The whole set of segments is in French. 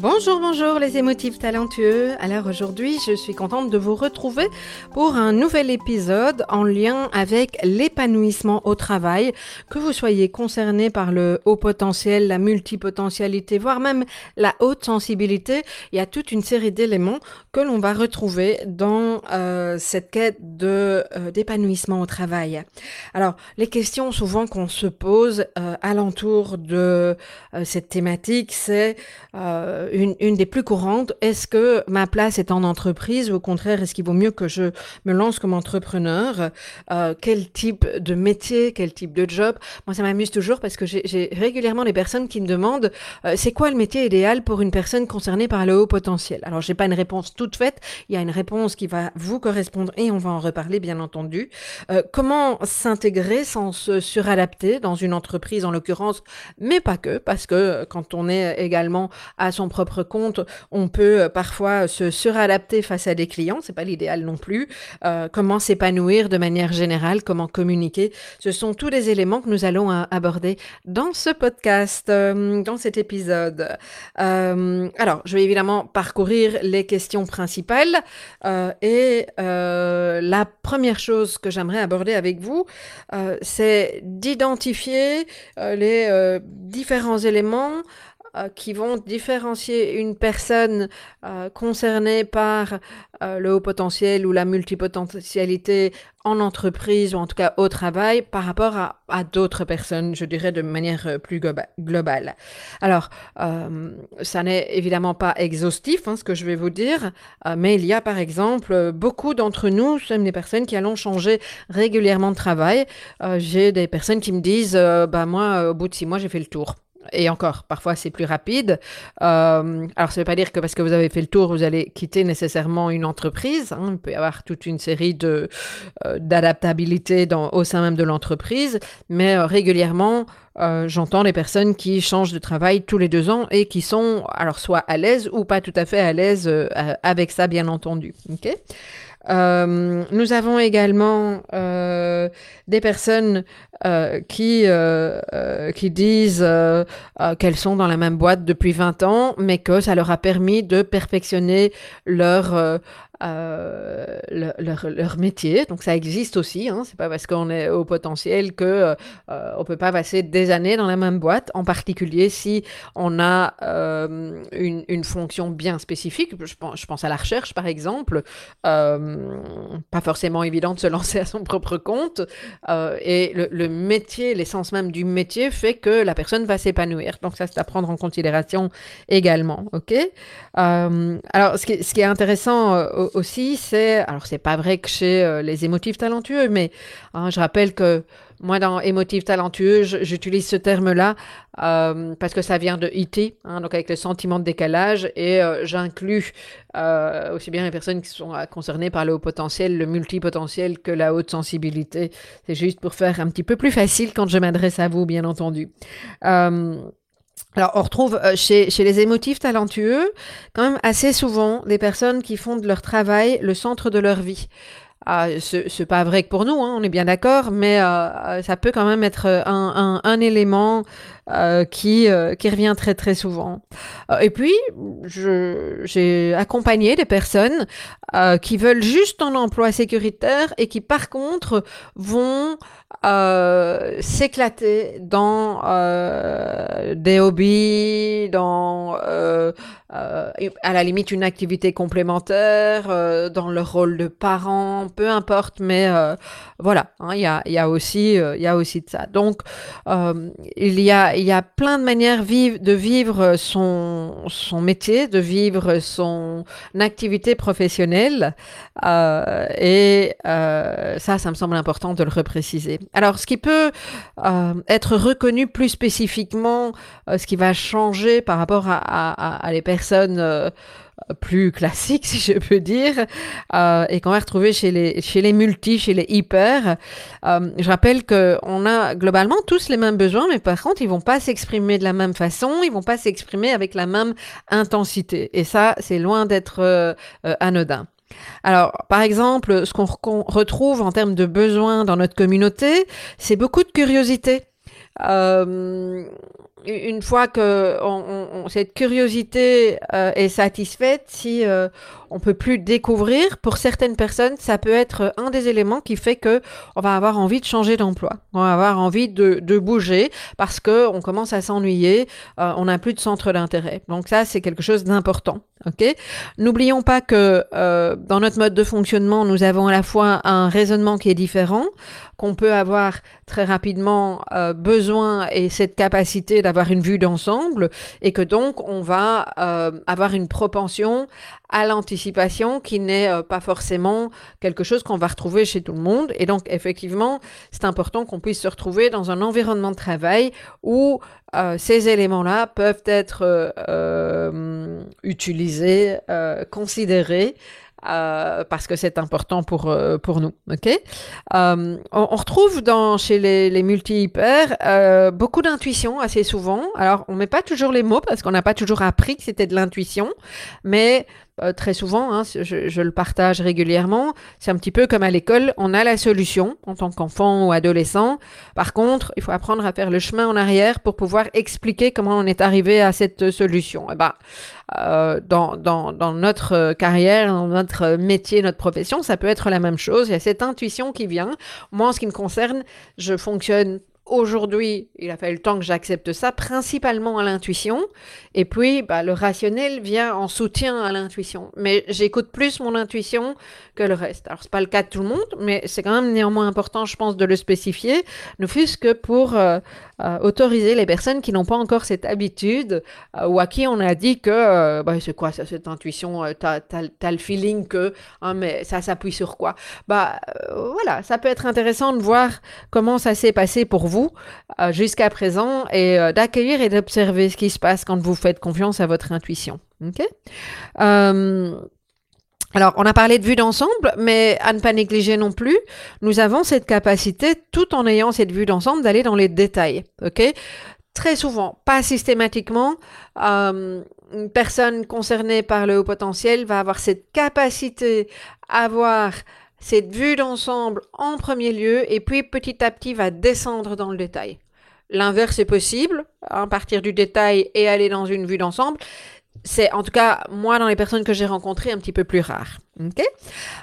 Bonjour, bonjour les émotifs talentueux. Alors aujourd'hui, je suis contente de vous retrouver pour un nouvel épisode en lien avec l'épanouissement au travail. Que vous soyez concerné par le haut potentiel, la multipotentialité, voire même la haute sensibilité, il y a toute une série d'éléments que l'on va retrouver dans euh, cette quête de euh, d'épanouissement au travail. Alors, les questions souvent qu'on se pose euh, alentour de cette thématique, c'est une, une, des plus courantes. Est-ce que ma place est en entreprise ou au contraire, est-ce qu'il vaut mieux que je me lance comme entrepreneur? Euh, Quel type de métier, quel type de job? Moi, ça m'amuse toujours parce que j'ai régulièrement des personnes qui me demandent euh, c'est quoi le métier idéal pour une personne concernée par le haut potentiel? Alors, j'ai pas une réponse toute faite. Il y a une réponse qui va vous correspondre et on va en reparler, bien entendu. Euh, comment s'intégrer sans se suradapter dans une entreprise, en l'occurrence, mais pas que, parce que quand on est également à son compte, on peut euh, parfois se suradapter face à des clients, c'est pas l'idéal non plus. Euh, comment s'épanouir de manière générale, comment communiquer, ce sont tous les éléments que nous allons euh, aborder dans ce podcast, dans cet épisode. alors, je vais évidemment parcourir les questions principales et la première chose que j'aimerais aborder avec vous, c'est d'identifier les différents éléments euh, qui vont différencier une personne euh, concernée par euh, le haut potentiel ou la multipotentialité en entreprise ou en tout cas au travail par rapport à, d'autres personnes, je dirais de manière plus globale. Alors, ça n'est évidemment pas exhaustif, hein, ce que je vais vous dire, mais il y a par exemple beaucoup d'entre nous, sommes des personnes qui allons changer régulièrement de travail. J'ai des personnes qui me disent, bah moi, au bout de six mois, j'ai fait le tour. Et encore, parfois c'est plus rapide. Euh, alors, ça ne veut pas dire que parce que vous avez fait le tour, vous allez quitter nécessairement une entreprise. Hein. Il peut y avoir toute une série de euh, d'adaptabilité au sein même de l'entreprise, mais euh, régulièrement, j'entends les personnes qui changent de travail tous les deux ans et qui sont alors soit à l'aise ou pas tout à fait à l'aise avec ça, bien entendu. ok? Euh, nous avons également euh, des personnes euh, qui, qui disent qu'elles sont dans la même boîte depuis 20 ans, mais que ça leur a permis de perfectionner leur euh, leur, métier. Donc ça existe aussi. Hein. C'est pas parce qu'on est au potentiel que euh, on peut pas passer des années dans la même boîte. En particulier si on a euh, une, fonction bien spécifique. Je pense, je pense, à la recherche par exemple. Euh, pas forcément évident de se lancer à son propre compte. Et le, le métier, l'essence même du métier fait que la personne va s'épanouir. Donc ça c'est à prendre en considération également. Ok? alors ce qui, ce qui est intéressant aussi, c'est, alors c'est pas vrai que chez euh, les émotifs talentueux, mais hein, je rappelle que moi dans émotifs talentueux, j'utilise ce terme-là euh, parce que ça vient de IT, hein, donc avec le sentiment de décalage, et euh, j'inclus aussi bien les personnes qui sont concernées par le haut potentiel, le multipotentiel que la haute sensibilité. C'est juste pour faire un petit peu plus facile quand je m'adresse à vous, bien entendu. Alors, on retrouve euh, chez, les émotifs talentueux quand même assez souvent des personnes qui font de leur travail le centre de leur vie. Ah, c'est pas vrai que pour nous, hein, on est bien d'accord, mais euh, ça peut quand même être un élément qui, qui revient très très souvent. et puis, j'ai accompagné des personnes qui veulent juste un emploi sécuritaire et qui par contre vont euh, s'éclater dans euh, des hobbies, dans euh, euh, à la limite une activité complémentaire, euh, dans le rôle de parent, peu importe, mais euh, voilà, hein, il y, a, y, a, aussi il y a aussi de ça. Donc il y a il y a plein de manières de vivre son métier, de vivre son activité professionnelle, et ça, ça me semble important de le repréciser. Alors, ce qui peut être reconnu plus spécifiquement, ce qui va changer par rapport à, les personnes euh, plus classiques, si je peux dire, euh, et qu'on va retrouver chez les, chez les multi, chez les hyper. Euh, je rappelle qu'on a globalement tous les mêmes besoins, mais par contre, ils vont pas s'exprimer de la même façon, ils vont pas s'exprimer avec la même intensité. Et ça, c'est loin d'être anodin. Alors, par exemple, ce qu'on retrouve en termes de besoins dans notre communauté, c'est beaucoup de curiosité. Euh, une fois que cette curiosité euh, est satisfaite, si euh, on peut plus découvrir, pour certaines personnes, ça peut être un des éléments qui fait que on va avoir envie de changer d'emploi, on va avoir envie de, bouger parce que on commence à s'ennuyer, euh, on n'a plus de centre d'intérêt. Donc ça, c'est quelque chose d'important. Ok? N'oublions pas que euh, dans notre mode de fonctionnement, nous avons à la fois un raisonnement qui est différent, qu'on peut avoir très rapidement besoin et cette capacité d'avoir une vue d'ensemble, et que donc on va euh, avoir une propension à l'anticipation qui n'est euh, pas forcément quelque chose qu'on va retrouver chez tout le monde. Et donc, effectivement, c'est important qu'on puisse se retrouver dans un environnement de travail où euh, ces éléments-là peuvent être utilisés, considérés. Parce que c'est important pour, pour nous. ok? On, on, retrouve dans, chez les, les multi-hyper beaucoup d'intuition assez souvent. Alors, on met pas toujours les mots parce qu'on n'a pas toujours appris que c'était de l'intuition, mais euh, très souvent, hein, je, le partage régulièrement, c'est un petit peu comme à l'école, on a la solution en tant qu'enfant ou adolescent. Par contre, il faut apprendre à faire le chemin en arrière pour pouvoir expliquer comment on est arrivé à cette solution. Et eh ben, euh, dans, dans, notre carrière, dans notre métier, notre profession, ça peut être la même chose. Il y a cette intuition qui vient. Moi, en ce qui me concerne, je fonctionne Aujourd'hui, il a fallu le temps que j'accepte ça, principalement à l'intuition. Et puis, bah, le rationnel vient en soutien à l'intuition. Mais j'écoute plus mon intuition que le reste. Alors, c'est pas le cas de tout le monde, mais c'est quand même néanmoins important, je pense, de le spécifier, ne fût-ce que pour euh, euh, autoriser les personnes qui n'ont pas encore cette habitude euh, ou à qui on a dit que, bah, c'est quoi cette intuition, t'as, as, le feeling que, hein, mais ça s'appuie sur quoi? Bah, voilà, ça peut être intéressant de voir comment ça s'est passé pour vous euh, jusqu'à présent et euh, d'accueillir et d'observer ce qui se passe quand vous faites confiance à votre intuition. Ok? Euh, alors, on a parlé de vue d'ensemble, mais à ne pas négliger non plus, nous avons cette capacité, tout en ayant cette vue d'ensemble, d'aller dans les détails. Ok? Très souvent, pas systématiquement, une personne concernée par le haut potentiel va avoir cette capacité à voir cette vue d'ensemble en premier lieu et puis petit à petit va descendre dans le détail. L'inverse est possible, à partir du détail et aller dans une vue d'ensemble. C'est en tout cas, moi, dans les personnes que j'ai rencontrées, un petit peu plus rare.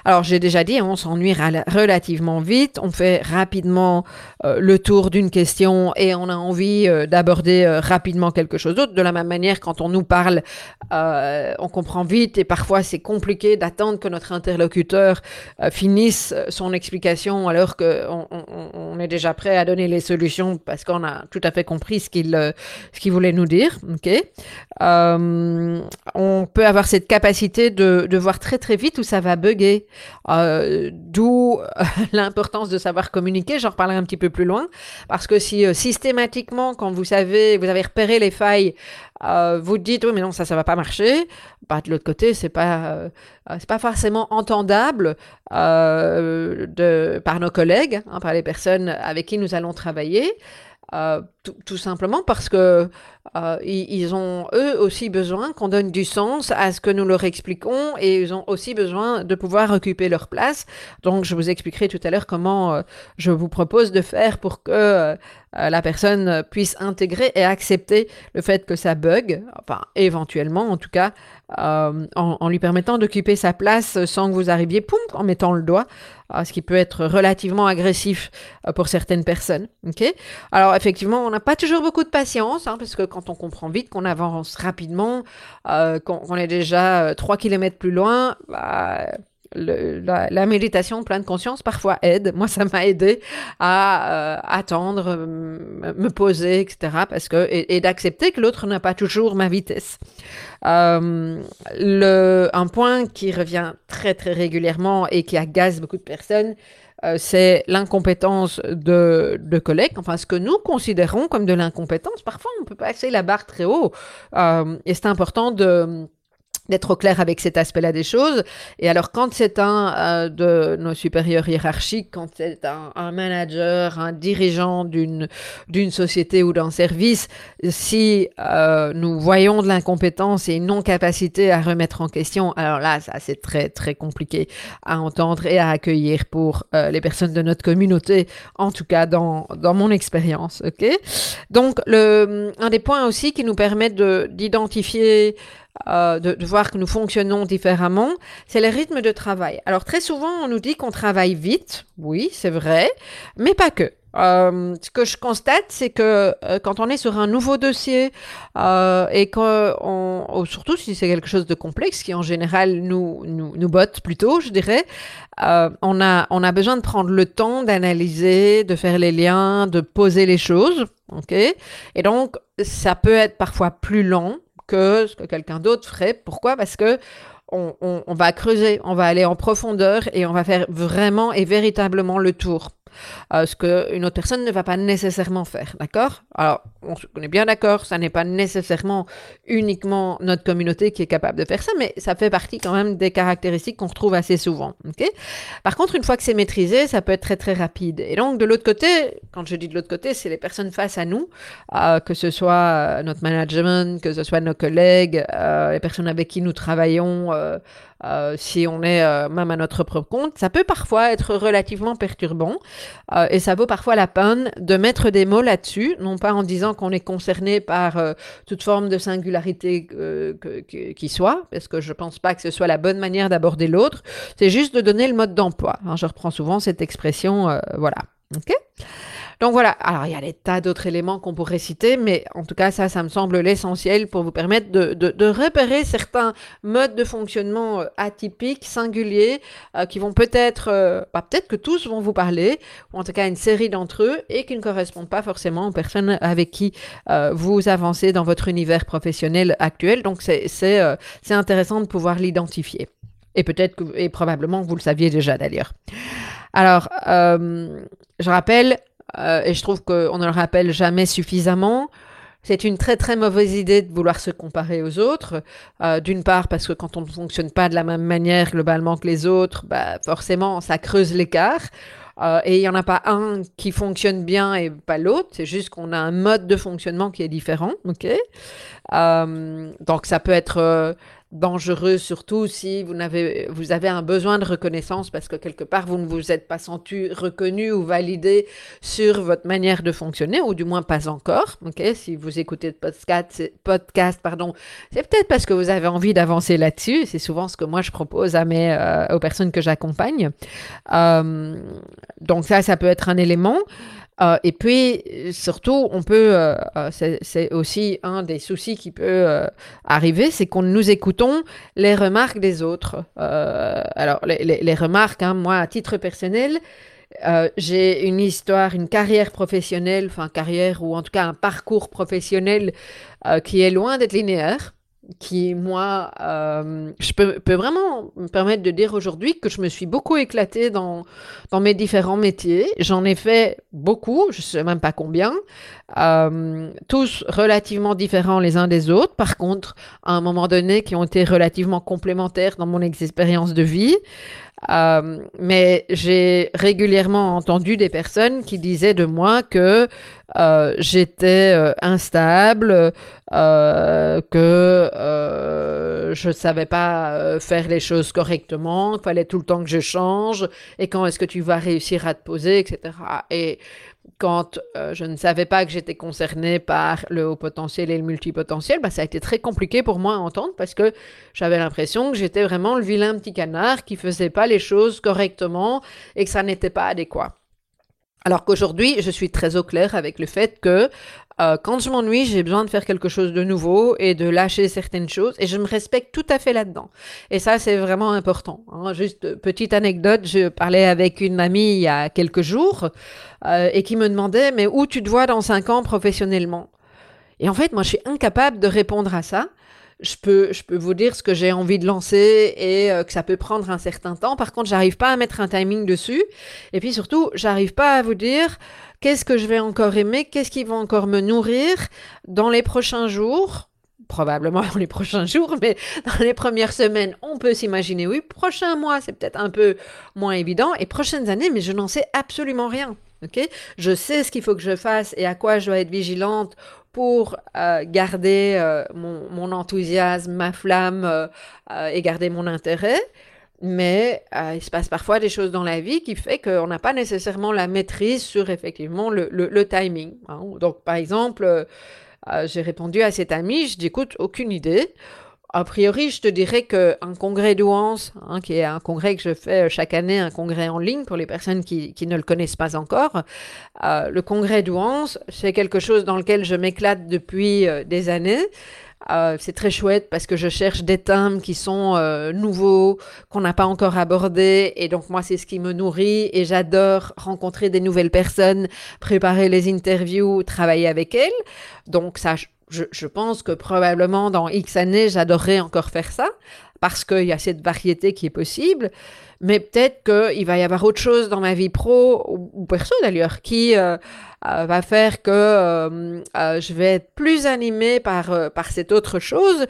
Alors j'ai déjà dit, on s'ennuie relativement vite, on fait rapidement euh, le tour d'une question et on a envie euh, d'aborder euh, rapidement quelque chose d'autre. De la même manière, quand on nous parle, on comprend vite et parfois c'est compliqué d'attendre que notre interlocuteur finisse son explication alors qu'on on, est déjà prêt à donner les solutions parce qu'on a tout à fait compris ce qu'il qu'il voulait nous dire. On peut avoir cette capacité de, de voir très très vite ça va bugger. Euh, D'où euh, l'importance de savoir communiquer. J'en reparlerai un petit peu plus loin. Parce que si euh, systématiquement, quand vous savez, vous avez repéré les failles, vous dites oui mais non ça ça va pas marcher bah, de l'autre côté c'est pas pas forcément entendable de par nos collègues hein, par les personnes avec qui nous allons travailler tout, simplement parce que euh, ils, ont eux aussi besoin qu'on donne du sens à ce que nous leur expliquons et ils ont aussi besoin de pouvoir occuper leur place. Donc je vous expliquerai tout à l'heure comment euh, je vous propose de faire pour que euh, la personne puisse intégrer et accepter le fait que ça bug, enfin éventuellement en tout cas, en, lui permettant d'occuper sa place sans que vous arriviez poum, en mettant le doigt ce qui peut être relativement agressif pour certaines personnes. Alors effectivement, on pas toujours beaucoup de patience, hein, parce que quand on comprend vite qu'on avance rapidement, euh, qu'on est déjà 3 euh, km plus loin, bah, la, méditation pleine de conscience parfois aide. Moi, ça m'a aidé à attendre, me poser, etc. Parce que, et d'accepter que l'autre n'a pas toujours ma vitesse. Euh, un point qui revient très très régulièrement et qui agace beaucoup de personnes, euh, c'est l'incompétence de, de, collègues, enfin ce que nous considérons comme de l'incompétence. Parfois, on peut passer la barre très haut euh, et c'est important de d'être au clair avec cet aspect-là des choses. Et alors, quand c'est un euh, de nos supérieurs hiérarchiques, quand c'est un, un, manager, un dirigeant d'une d'une société ou d'un service, si euh, nous voyons de l'incompétence et une non-capacité à remettre en question, alors là, ça c'est très très compliqué à entendre et à accueillir pour euh, les personnes de notre communauté, en tout cas dans dans mon expérience. Ok? Donc, le un des points aussi qui nous permet de d'identifier euh, de, voir que nous fonctionnons différemment, c'est le rythme de travail. Alors très souvent, on nous dit qu'on travaille vite, oui, c'est vrai, mais pas que. Euh, ce que je constate, c'est que euh, quand on est sur un nouveau dossier et que, on, surtout si c'est quelque chose de complexe, qui en général nous, nous, nous botte plutôt, je dirais, on, a, on a besoin de prendre le temps d'analyser, de faire les liens, de poser les choses. ok? Et donc, ça peut être parfois plus lent que ce que quelqu'un d'autre ferait. Pourquoi? Parce que on, on, va creuser, on va aller en profondeur et on va faire vraiment et véritablement le tour. Euh, ce qu'une autre personne ne va pas nécessairement faire, d'accord? Alors, on est bien d'accord, ça n'est pas nécessairement uniquement notre communauté qui est capable de faire ça, mais ça fait partie quand même des caractéristiques qu'on retrouve assez souvent, ok? Par contre, une fois que c'est maîtrisé, ça peut être très très rapide. Et donc, de l'autre côté, quand je dis de l'autre côté, c'est les personnes face à nous, euh, que ce soit euh, notre management, que ce soit nos collègues, les personnes avec qui nous travaillons, euh, si on est euh, même à notre propre compte, ça peut parfois être relativement perturbant euh, et ça vaut parfois la peine de mettre des mots là-dessus, non pas en disant qu'on est concerné par toute forme de singularité qui soit, parce que je pense pas que ce soit la bonne manière d'aborder l'autre, c'est juste de donner le mode d'emploi. Hein, je reprends souvent cette expression, voilà. ok? Donc voilà, alors il y a des tas d'autres éléments qu'on pourrait citer, mais en tout cas ça, ça me semble l'essentiel pour vous permettre de, repérer certains modes de fonctionnement euh, atypiques, singuliers, euh, qui vont peut-être, euh, bah, peut-être que tous vont vous parler, ou en tout cas une série d'entre eux, et qui ne correspondent pas forcément aux personnes avec qui vous avancez dans votre univers professionnel actuel. Donc c'est c'est intéressant de pouvoir l'identifier. Et peut-être que, et probablement vous le saviez déjà d'ailleurs. Alors, je rappelle, euh, et je trouve qu'on ne le rappelle jamais suffisamment. C'est une très très mauvaise idée de vouloir se comparer aux autres. Euh, D'une part parce que quand on ne fonctionne pas de la même manière globalement que les autres, bah, forcément ça creuse l'écart. Euh, et il n'y en a pas un qui fonctionne bien et pas l'autre. C'est juste qu'on a un mode de fonctionnement qui est différent. ok? Donc ça peut être dangereux, surtout si vous avez, vous avez un besoin de reconnaissance parce que quelque part vous ne vous êtes pas senti reconnu ou validé sur votre manière de fonctionner, ou du moins pas encore. Ok, si vous écoutez le podcast, podcast pardon, c'est peut-être parce que vous avez envie d'avancer là-dessus. C'est souvent ce que moi je propose à mes, euh, aux personnes que j'accompagne. Euh, donc ça, ça peut être un élément. Euh, et puis, surtout, on peut, euh, euh, c'est aussi un des soucis qui peut arriver, c'est qu'on nous écoutons les remarques des autres. alors, les, les, remarques, hein, moi, à titre personnel, j'ai une histoire, une carrière professionnelle, enfin carrière ou en tout cas un parcours professionnel qui est loin d'être linéaire qui, moi, euh, je peux, vraiment me permettre de dire aujourd'hui que je me suis beaucoup éclatée dans, dans mes différents métiers. J'en ai fait beaucoup, je ne sais même pas combien, euh, tous relativement différents les uns des autres. Par contre, à un moment donné, qui ont été relativement complémentaires dans mon expérience de vie. Euh, mais j'ai régulièrement entendu des personnes qui disaient de moi que euh, j'étais euh, instable, que je ne savais pas faire les choses correctement, qu'il fallait tout le temps que je change, et quand est-ce que tu vas réussir à te poser, etc. Et quand euh, je ne savais pas que j'étais concernée par le haut potentiel et le multipotentiel, bah, ça a été très compliqué pour moi à entendre parce que j'avais l'impression que j'étais vraiment le vilain petit canard qui faisait pas les choses correctement et que ça n'était pas adéquat. Alors qu'aujourd'hui, je suis très au clair avec le fait que euh, quand je m'ennuie, j'ai besoin de faire quelque chose de nouveau et de lâcher certaines choses et je me respecte tout à fait là-dedans. Et ça, c'est vraiment important. Hein. Juste petite anecdote, je parlais avec une amie il y a quelques jours euh, et qui me demandait mais où tu te vois dans cinq ans professionnellement? Et en fait, moi, je suis incapable de répondre à ça je peux, je peux vous dire ce que j'ai envie de lancer et euh, que ça peut prendre un certain temps. Par contre, j'arrive pas à mettre un timing dessus. Et puis surtout, j'arrive pas à vous dire qu'est-ce que je vais encore aimer, qu'est-ce qui va encore me nourrir dans les prochains jours. Probablement dans les prochains jours, mais dans les premières semaines, on peut s'imaginer, oui, prochain mois, c'est peut-être un peu moins évident, et prochaines années, mais je n'en sais absolument rien. ok? Je sais ce qu'il faut que je fasse et à quoi je dois être vigilante pour euh, garder euh, mon, enthousiasme, ma flamme euh, et garder mon intérêt. Mais il se passe parfois des choses dans la vie qui fait qu'on n'a pas nécessairement la maîtrise sur effectivement le timing. Hein. Donc par exemple, j'ai répondu à cet ami, je dis écoute, aucune idée. A priori, je te dirais qu'un congrès d'Ouance, hein, qui est un congrès que je fais euh, chaque année, un congrès en ligne pour les personnes qui, ne le connaissent pas encore, euh, le congrès d'Ouance, c'est quelque chose dans lequel je m'éclate depuis euh, des années. C'est très chouette parce que je cherche des thèmes qui sont nouveaux, qu'on n'a pas encore abordés. Et donc, moi, c'est ce qui me nourrit. Et j'adore rencontrer des nouvelles personnes, préparer les interviews, travailler avec elles. Donc, ça, je, pense que probablement dans X années, j'adorerais encore faire ça parce qu'il y a cette variété qui est possible. Mais peut-être qu'il va y avoir autre chose dans ma vie pro ou, perso d'ailleurs qui euh, euh, va faire que euh, je vais être plus animée par, par cette autre chose.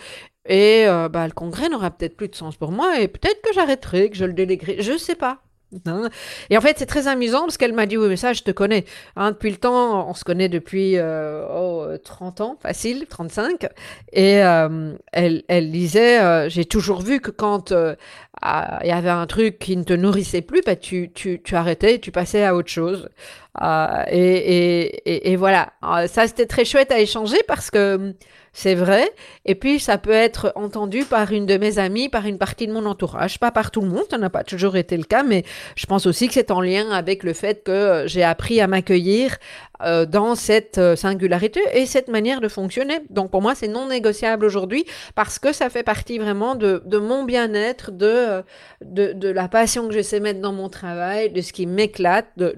Et bah, le congrès n'aura peut-être plus de sens pour moi et peut-être que j'arrêterai, que je le déléguerai. Je sais pas. Hein. Et en fait, c'est très amusant parce qu'elle m'a dit Oui, mais ça, je te connais. Hein, depuis le temps, on se connaît depuis euh, oh, 30 ans, facile, 35. Et euh, elle, elle disait euh, J'ai toujours vu que quand euh, ah, il y avait un truc qui ne te nourrissait plus, bah, tu, tu, tu arrêtais tu passais à autre chose. Euh, et, et, et, voilà. ça, c'était très chouette à échanger parce que c'est vrai. Et puis, ça peut être entendu par une de mes amies, par une partie de mon entourage, pas par tout le monde, ça n'a pas toujours été le cas, mais je pense aussi que c'est en lien avec le fait que j'ai appris à m'accueillir euh, dans cette euh, singularité et cette manière de fonctionner. Donc, pour moi, c'est non négociable aujourd'hui parce que ça fait partie vraiment de, mon bien-être, de, la passion que je sais mettre dans mon travail, de ce qui m'éclate, de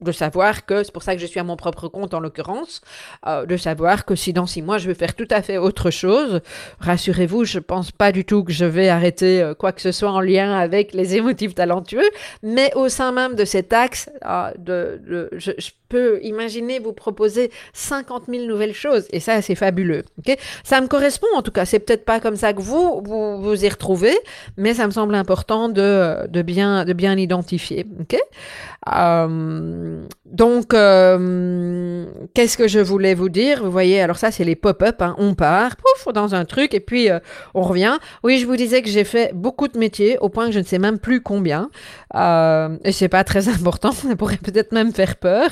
de savoir que, c'est pour ça que je suis à mon propre compte en l'occurrence, euh, de savoir que si dans six mois je veux faire tout à fait autre chose, rassurez-vous, je pense pas du tout que je vais arrêter euh, quoi que ce soit en lien avec les émotifs talentueux, mais au sein même de cet axe, euh, de, de je, je, peux imaginer vous proposer 50 000 nouvelles choses, et ça c'est fabuleux. Okay ça me correspond en tout cas, c'est peut-être pas comme ça que vous, vous vous y retrouvez, mais ça me semble important de, de bien de bien identifier. ok? Euh, donc, euh, qu'est-ce que je voulais vous dire? Vous voyez, alors ça, c'est les pop-up. Hein. On part, pouf, dans un truc, et puis euh, on revient. Oui, je vous disais que j'ai fait beaucoup de métiers, au point que je ne sais même plus combien. Euh, et c'est pas très important. Ça pourrait peut-être même faire peur.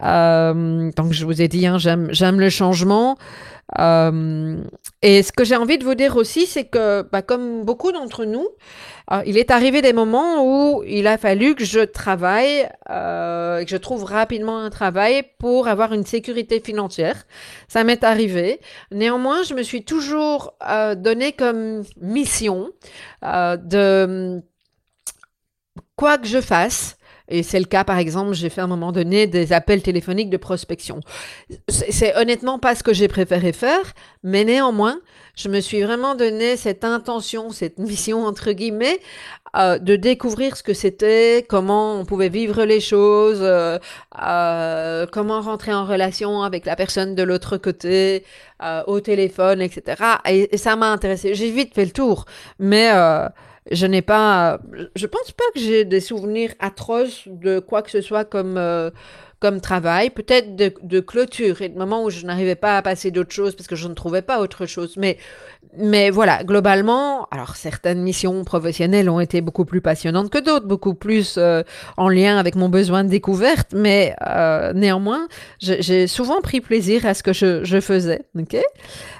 Donc, je vous ai dit, hein, j'aime le changement. Euh, et ce que j'ai envie de vous dire aussi, c'est que, bah, comme beaucoup d'entre nous, euh, il est arrivé des moments où il a fallu que je travaille, euh, que je trouve rapidement un travail pour avoir une sécurité financière. Ça m'est arrivé. Néanmoins, je me suis toujours euh, donné comme mission de quoi que je fasse, et c'est le cas, par exemple, j'ai fait à un moment donné des appels téléphoniques de prospection. C'est honnêtement pas ce que j'ai préféré faire, mais néanmoins, je me suis vraiment donné cette intention, cette mission entre guillemets, euh, de découvrir ce que c'était, comment on pouvait vivre les choses, euh, euh, comment rentrer en relation avec la personne de l'autre côté, au téléphone, etc. Et, ça m'a intéressé. J'ai vite fait le tour, mais je n'ai pas, je pense pas que j'ai des souvenirs atroces de quoi que ce soit comme comme travail, peut-être de, de, clôture et de moments où je n'arrivais pas à passer d'autres choses parce que je ne trouvais pas autre chose. Mais mais voilà, globalement, alors certaines missions professionnelles ont été beaucoup plus passionnantes que d'autres, beaucoup plus euh, en lien avec mon besoin de découverte, mais euh, néanmoins, j'ai souvent pris plaisir à ce que je, je faisais. ok?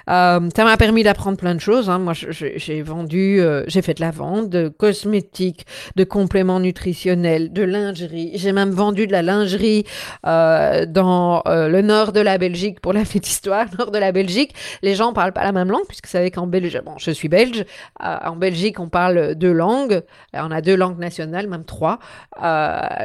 Euh, ça m'a permis d'apprendre plein de choses. Hein. Moi, j'ai vendu, euh, j'ai fait de la vente de cosmétiques, de compléments nutritionnels, de lingerie. J'ai même vendu de la lingerie euh, dans le nord de la Belgique pour la fête histoire, nord de la Belgique. Les gens parlent pas la même langue puisque vous savez qu'en Belgique, bon, je suis belge. en Belgique, on parle deux langues. On a deux langues nationales, même trois.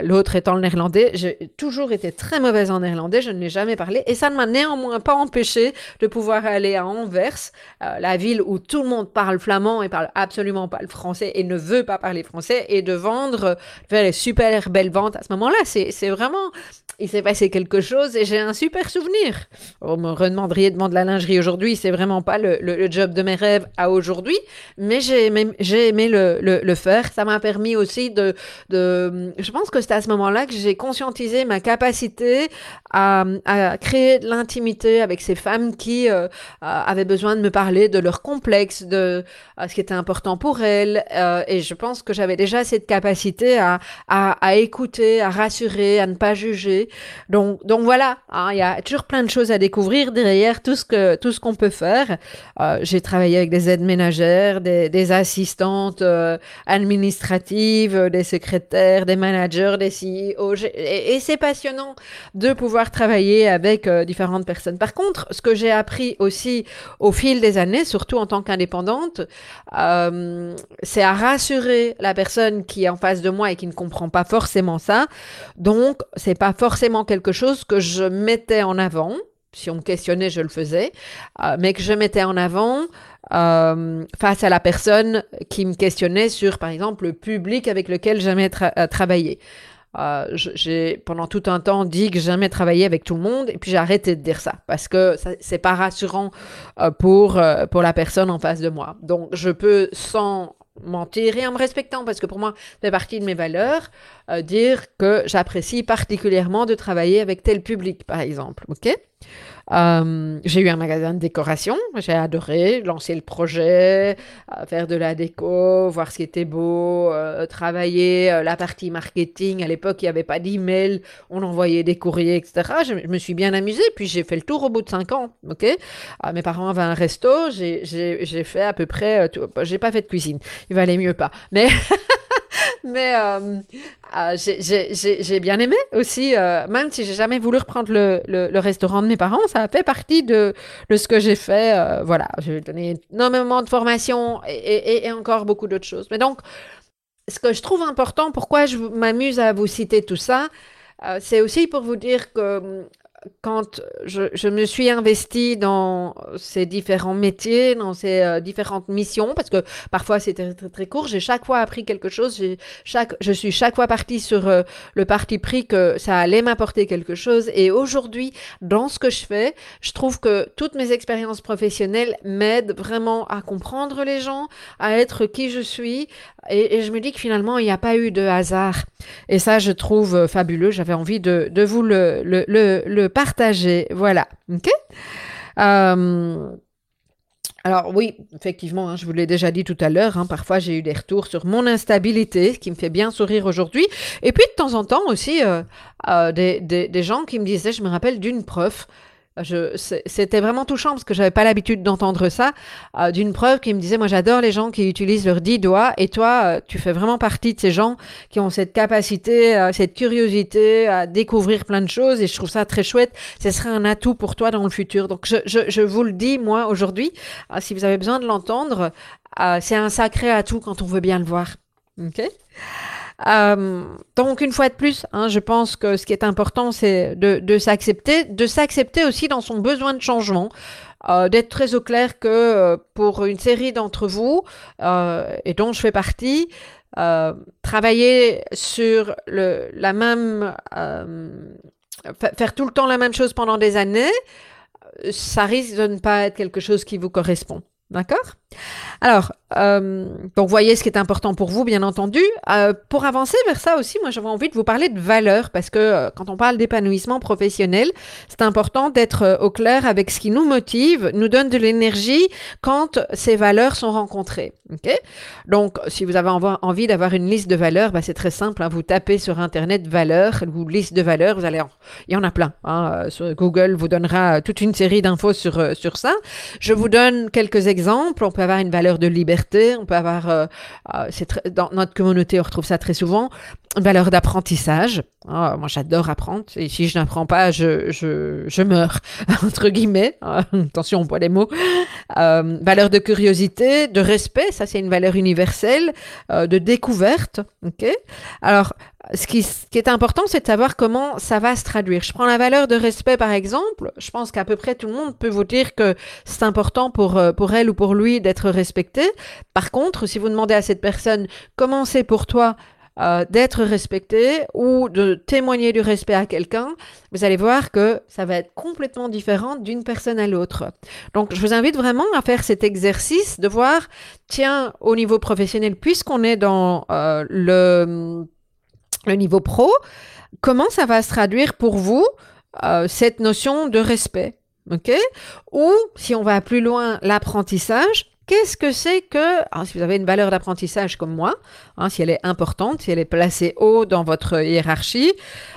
L'autre étant le néerlandais. J'ai toujours été très mauvaise en néerlandais. Je ne l'ai jamais parlé et ça ne m'a néanmoins pas empêché de pouvoir aller à Anvers, euh, la ville où tout le monde parle flamand et parle absolument pas le français et ne veut pas parler français, et de vendre, faire les super belles ventes à ce moment-là. C'est vraiment, il s'est passé quelque chose et j'ai un super souvenir. On me redemanderiez de vendre la lingerie aujourd'hui, c'est vraiment pas le, job de mes rêves à aujourd'hui, mais j'ai aimé, aimé le, le, faire. Ça m'a permis aussi de, de, je pense que c'est à ce moment-là que j'ai conscientisé ma capacité à, à créer de l'intimité avec ces femmes qui euh, avaient besoin de me parler de leurs complexes, de ce qui était important pour elles. Euh, et je pense que j'avais déjà cette capacité à, à, écouter, à rassurer, à ne pas juger. Donc, donc voilà, hein, il y a toujours plein de choses à découvrir derrière tout ce que tout ce qu'on peut faire. Euh, j'ai travaillé avec des aides ménagères, des, assistantes euh, administratives, des secrétaires, des managers, des CEO. Et, c'est passionnant de pouvoir travailler avec différentes personnes. Par contre, ce que j'ai appris aussi au fil des années, surtout en tant qu'indépendante, euh, c'est à rassurer la personne qui est en face de moi et qui ne comprend pas forcément ça. Donc, c'est pas forcément quelque chose que je mettais en avant. Si on me questionnait, je le faisais, euh, mais que je mettais en avant euh, face à la personne qui me questionnait sur, par exemple, le public avec lequel j'aimais travailler. Euh, j'ai pendant tout un temps dit que jamais travaillé avec tout le monde et puis j'ai arrêté de dire ça parce que c'est pas rassurant pour pour la personne en face de moi. Donc je peux sans mentir et en me respectant parce que pour moi c'est partie de mes valeurs dire que j'apprécie particulièrement de travailler avec tel public par exemple, ok? Euh, j'ai eu un magasin de décoration, j'ai adoré lancer le projet, euh, faire de la déco, voir ce qui était beau, euh, travailler la partie marketing. À l'époque, il n'y avait pas d'email, on envoyait des courriers, etc. Je, me suis bien amusée, puis j'ai fait le tour au bout de cinq ans. Ok, mes parents avaient un resto, j'ai fait à peu près, j'ai pas fait de cuisine, il valait mieux pas, mais Mais euh, euh, j'ai bien aimé aussi, euh, même si j'ai jamais voulu reprendre le, le, restaurant de mes parents, ça a fait partie de, de ce que j'ai fait. voilà, j'ai donné énormément de formation et, et, et encore beaucoup d'autres choses. Mais donc, ce que je trouve important, pourquoi je m'amuse à vous citer tout ça, c'est aussi pour vous dire que quand je, me suis investie dans ces différents métiers, dans ces euh, différentes missions, parce que parfois c'était très, très, court, j'ai chaque fois appris quelque chose, chaque, je suis chaque fois partie sur euh, le parti pris que ça allait m'apporter quelque chose. Et aujourd'hui, dans ce que je fais, je trouve que toutes mes expériences professionnelles m'aident vraiment à comprendre les gens, à être qui je suis. Et, je me dis que finalement, il n'y a pas eu de hasard. Et ça, je trouve fabuleux. J'avais envie de, de vous le, le, le, le partager. Voilà. OK euh, alors oui, effectivement, hein, je vous l'ai déjà dit tout à l'heure, hein, parfois j'ai eu des retours sur mon instabilité, ce qui me fait bien sourire aujourd'hui. Et puis de temps en temps aussi, euh, euh, des, gens qui me disaient, je me rappelle d'une prof c'était vraiment touchant parce que j'avais pas l'habitude d'entendre ça euh, d'une preuve qui me disait moi j'adore les gens qui utilisent leurs dix doigts et toi euh, tu fais vraiment partie de ces gens qui ont cette capacité euh, cette curiosité à découvrir plein de choses et je trouve ça très chouette. Ce serait un atout pour toi dans le futur. Donc je, je, je vous le dis moi aujourd'hui si vous avez besoin de l'entendre c'est un sacré atout quand on veut bien le voir. Ok? Euh, donc une fois de plus, hein, je pense que ce qui est important, c'est de, s'accepter, de s'accepter aussi dans son besoin de changement. euh, d'être très au clair que euh, pour une série d'entre vous, et dont je fais partie, travailler sur la même, faire tout le temps la même chose pendant des années, ça risque de ne pas être quelque chose qui vous correspond. D'accord? Alors, euh, donc voyez ce qui est important pour vous, bien entendu. Euh, pour avancer vers ça aussi, moi j'avais envie de vous parler de valeurs, parce que euh, quand on parle d'épanouissement professionnel, c'est important d'être euh, au clair avec ce qui nous motive, nous donne de l'énergie quand ces valeurs sont rencontrées. ok? Donc, si vous avez envie d'avoir une liste de valeurs, bah, c'est très simple. Hein, vous tapez sur Internet valeurs ou liste de valeurs, vous allez, il y en a plein. Hein, Google vous donnera toute une série d'infos sur, sur ça. Je vous donne quelques exemples. On peut avoir une valeur de liberté, on peut avoir, euh, euh, dans notre communauté, on retrouve ça très souvent, une valeur d'apprentissage. Ah, moi, j'adore apprendre. Et si je n'apprends pas, je, je, je meurs, entre guillemets. Ah, attention, on voit les mots. Euh, valeur de curiosité, de respect, ça c'est une valeur universelle, euh, de découverte. ok? Alors, ce qui, ce qui, est important, c'est de savoir comment ça va se traduire. Je prends la valeur de respect, par exemple. Je pense qu'à peu près tout le monde peut vous dire que c'est important pour, euh, pour elle ou pour lui d'être respecté. Par contre, si vous demandez à cette personne comment c'est pour toi euh, d'être respecté ou de témoigner du respect à quelqu'un, vous allez voir que ça va être complètement différent d'une personne à l'autre. Donc, je vous invite vraiment à faire cet exercice de voir, tiens, au niveau professionnel, puisqu'on est dans euh, le, le niveau pro, comment ça va se traduire pour vous, euh, cette notion de respect. OK? Ou, si on va plus loin, l'apprentissage, Qu'est-ce que c'est que, hein, si vous avez une valeur d'apprentissage comme moi, hein, si elle est importante, si elle est placée haut dans votre hiérarchie,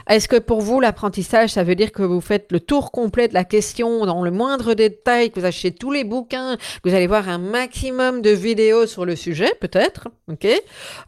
est-ce que pour vous l'apprentissage, ça veut dire que vous faites le tour complet de la question dans le moindre détail, que vous achetez tous les bouquins, que vous allez voir un maximum de vidéos sur le sujet, peut-être, ok?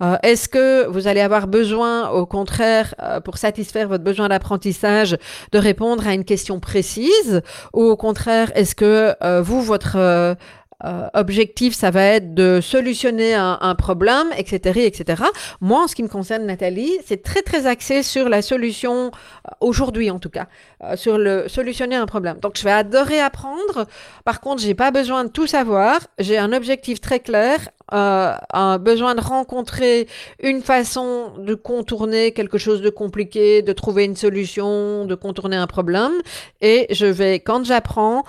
Euh, Est-ce que vous allez avoir besoin, au contraire, euh, pour satisfaire votre besoin d'apprentissage, de répondre à une question précise, ou au contraire, est-ce que euh, vous, votre euh, objectif, ça va être de solutionner un, un, problème, etc., etc. Moi, en ce qui me concerne, Nathalie, c'est très très axé sur la solution euh, aujourd'hui, en tout cas, euh, sur le solutionner un problème. Donc, je vais adorer apprendre. Par contre, j'ai pas besoin de tout savoir. J'ai un objectif très clair, euh, un besoin de rencontrer une façon de contourner quelque chose de compliqué, de trouver une solution, de contourner un problème. Et je vais, quand j'apprends,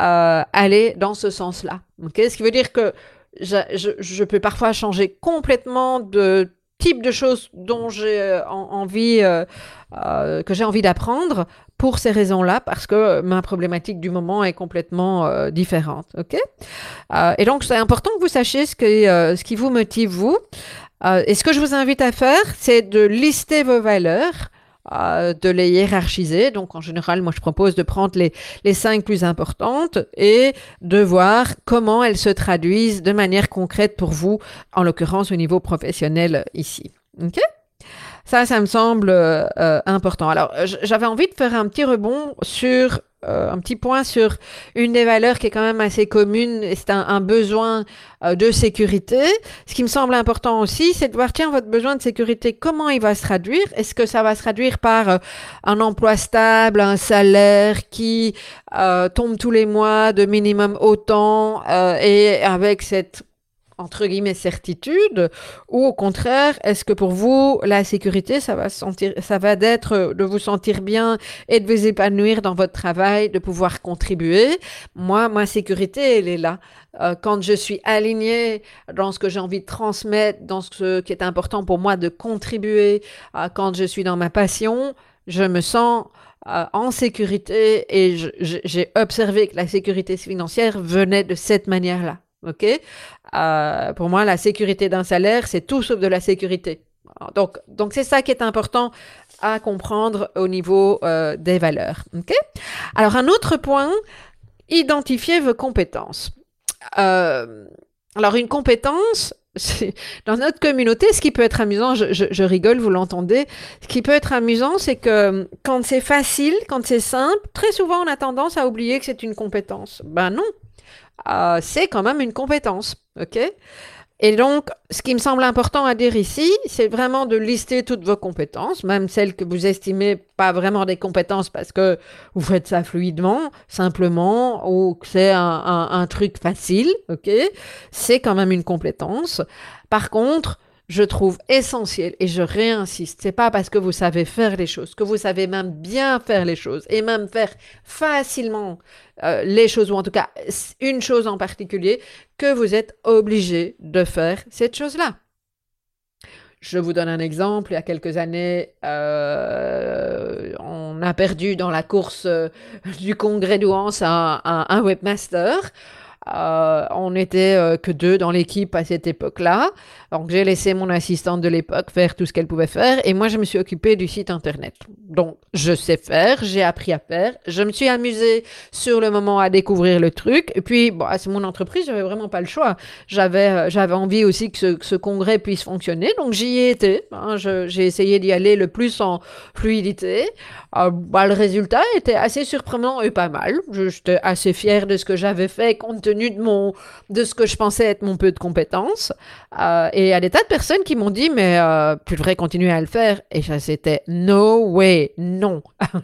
euh, aller dans ce sens-là. Okay ce qui veut dire que je, je, je, peux parfois changer complètement de type de choses dont j'ai euh, envie, euh, euh, que j'ai envie d'apprendre pour ces raisons-là, parce que ma problématique du moment est complètement euh, différente. Ok Et donc, c'est important que vous sachiez ce, que, ce qui vous motive, vous. et ce que je vous invite à faire, c'est de lister vos valeurs euh, de les hiérarchiser. Donc en général, moi je propose de prendre les, les cinq plus importantes et de voir comment elles se traduisent de manière concrète pour vous, en l'occurrence au niveau professionnel ici. OK? Ça, ça me semble euh, important. Alors, j'avais envie de faire un petit rebond sur euh, un petit point sur une des valeurs qui est quand même assez commune, c'est un, besoin euh, de sécurité. Ce qui me semble important aussi, c'est de voir, tiens, votre besoin de sécurité, comment il va se traduire? Est-ce que ça va se traduire par euh, un emploi stable, un salaire qui tombe tous les mois de minimum autant et avec cette entre guillemets certitude ou au contraire est-ce que pour vous la sécurité ça va sentir ça va d'être de vous sentir bien et de vous épanouir dans votre travail de pouvoir contribuer? Moi ma sécurité elle est là euh, quand je suis alignée dans ce que j'ai envie de transmettre dans ce qui est important pour moi de contribuer euh, quand je suis dans ma passion je me sens euh, en sécurité et j'ai observé que la sécurité financière venait de cette manière-là. OK? Euh, Pour moi, la sécurité d'un salaire, c'est tout sauf de la sécurité. Donc, donc c'est ça qui est important à comprendre au niveau euh, des valeurs. OK? Alors, un autre point, identifier vos compétences. Euh, alors, une compétence, dans notre communauté, ce qui peut être amusant, je, rigole, vous l'entendez, ce qui peut être amusant, c'est que quand c'est facile, quand c'est simple, très souvent on a tendance à oublier que c'est une compétence. Ben non, euh, c'est quand même une compétence. OK? Et donc, ce qui me semble important à dire ici, c'est vraiment de lister toutes vos compétences, même celles que vous estimez pas vraiment des compétences parce que vous faites ça fluidement, simplement, ou que c'est un, un truc facile, ok? C'est quand même une compétence. Par contre, je trouve essentiel et je réinsiste, c'est pas parce que vous savez faire les choses, que vous savez même bien faire les choses et même faire facilement euh, les choses ou en tout cas une chose en particulier que vous êtes obligé de faire cette chose-là. Je vous donne un exemple. Il y a quelques années, euh, on a perdu dans la course euh, du congrès d'Ouance un, un, webmaster. Euh, on n'était euh, que deux dans l'équipe à cette époque-là. Donc j'ai laissé mon assistante de l'époque faire tout ce qu'elle pouvait faire et moi je me suis occupée du site internet. Donc je sais faire, j'ai appris à faire, je me suis amusée sur le moment à découvrir le truc et puis bon, c'est mon entreprise, j'avais vraiment pas le choix. J'avais euh, j'avais envie aussi que ce, congrès puisse fonctionner, donc j'y ai été. Hein. j'ai essayé d'y aller le plus en fluidité. Bah, le résultat était assez surprenant et pas mal. J'étais assez fière de ce que j'avais fait compte tenu de mon de ce que je pensais être mon peu de compétences. Euh, et il y a des tas de personnes qui m'ont dit, mais euh, tu devrais continuer à le faire. Et ça, c'était no way, non.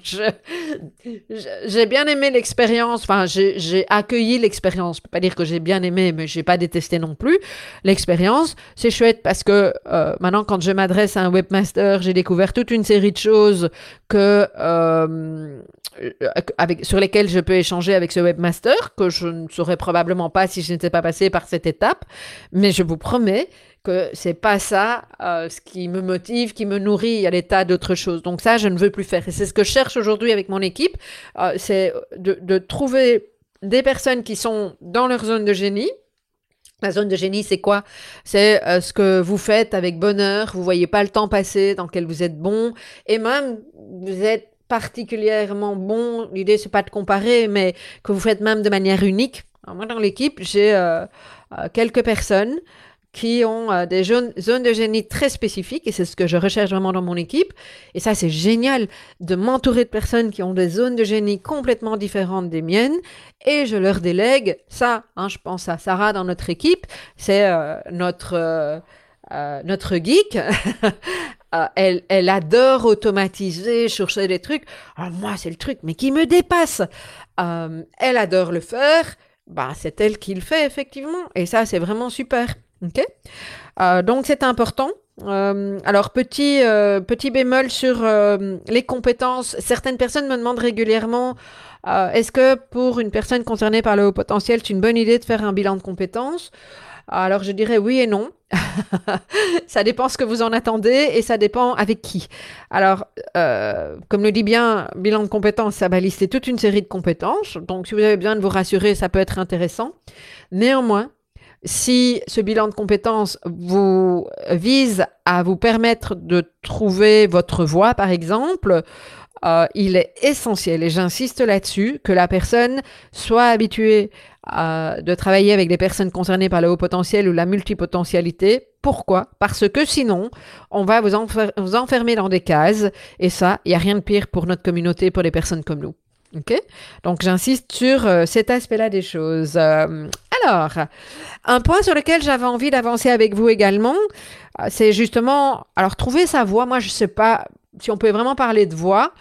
j'ai bien aimé l'expérience, enfin, j'ai accueilli l'expérience. Je peux pas dire que j'ai bien aimé, mais j'ai pas détesté non plus. L'expérience, c'est chouette parce que euh, maintenant, quand je m'adresse à un webmaster, j'ai découvert toute une série de choses que, euh, avec, sur lesquelles je peux échanger avec ce webmaster, que je ne saurais probablement pas si je n'étais pas passé par cette étape. Mais je vous promets que c'est pas ça euh, ce qui me motive, qui me nourrit. Des tas d'autres choses. Donc ça, je ne veux plus faire. Et c'est ce que je cherche aujourd'hui avec mon équipe, euh, c'est de, trouver des personnes qui sont dans leur zone de génie. La zone de génie, c'est quoi? C'est euh, ce que vous faites avec bonheur. Vous voyez pas le temps passer, dans lequel vous êtes bon, et même vous êtes particulièrement bon. L'idée c'est pas de comparer, mais que vous faites même de manière unique. Moi, dans l'équipe, j'ai quelques personnes qui ont euh, des zones, de génie très spécifiques, et c'est ce que je recherche vraiment dans mon équipe. Et ça, c'est génial de m'entourer de personnes qui ont des zones de génie complètement différentes des miennes, et je leur délègue ça. Hein, je pense à Sarah dans notre équipe, c'est euh, notre... Euh, notre geek, elle, elle, adore automatiser, chercher des trucs. Alors moi, c'est le truc, mais qui me dépasse. elle adore le faire. Bah, c'est elle qui le fait, effectivement. Et ça, c'est vraiment super. Ok? Euh, donc c'est important. Euh, alors petit euh, petit bémol sur les compétences. Certaines personnes me demandent régulièrement est-ce que pour une personne concernée par le haut potentiel, c'est une bonne idée de faire un bilan de compétences? Alors je dirais oui et non. ça dépend ce que vous en attendez et ça dépend avec qui. Alors, comme le dit bien, bilan de compétences, ça va lister toute une série de compétences. Donc, si vous avez besoin de vous rassurer, ça peut être intéressant. Néanmoins, si ce bilan de compétences vous vise à vous permettre de trouver votre voie, par exemple, euh, il est essentiel, et j'insiste là-dessus, que la personne soit habituée de travailler avec des personnes concernées par le haut potentiel ou la multipotentialité. Pourquoi? Parce que sinon, on va vous, enfermer dans des cases, et ça, il n'y a rien de pire pour notre communauté, pour des personnes comme nous. Ok? Donc j'insiste sur euh, cet aspect-là des choses. Euh, alors, un point sur lequel j'avais envie d'avancer avec vous également, euh, c'est justement, alors trouver sa voix. Moi, je ne sais pas si on peut vraiment parler de voix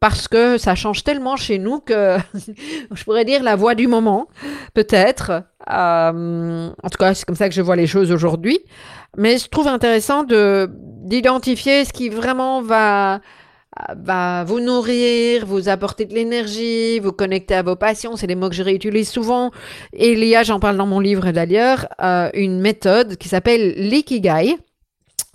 parce que ça change tellement chez nous que je pourrais dire la voix du moment, peut-être. en tout cas, c'est comme ça que je vois les choses aujourd'hui. Mais je trouve intéressant de d'identifier ce qui vraiment va va vous nourrir, vous apporter de l'énergie, vous connecter à vos passions. C'est des mots que je réutilise souvent. Et il y a, j'en parle dans mon livre d'ailleurs, euh, une méthode qui s'appelle l'ikigai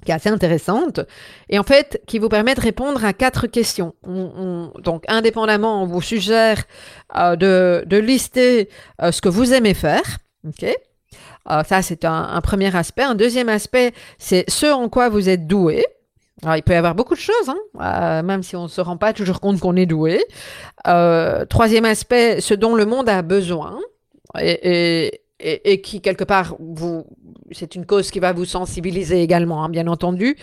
qui est assez intéressante, et en fait, qui vous permet de répondre à quatre questions. donc, indépendamment, on vous suggère euh, de, de, lister euh, ce que vous aimez faire, ok ça, c'est un, premier aspect. Un deuxième aspect, c'est ce en quoi vous êtes doué. Il peut y avoir beaucoup de choses, hein, euh, même si on ne se rend pas toujours compte qu'on est doué. Euh, troisième aspect, ce dont le monde a besoin et, et qui, quelque part, vous, c'est une cause qui va vous sensibiliser également, hein, bien entendu.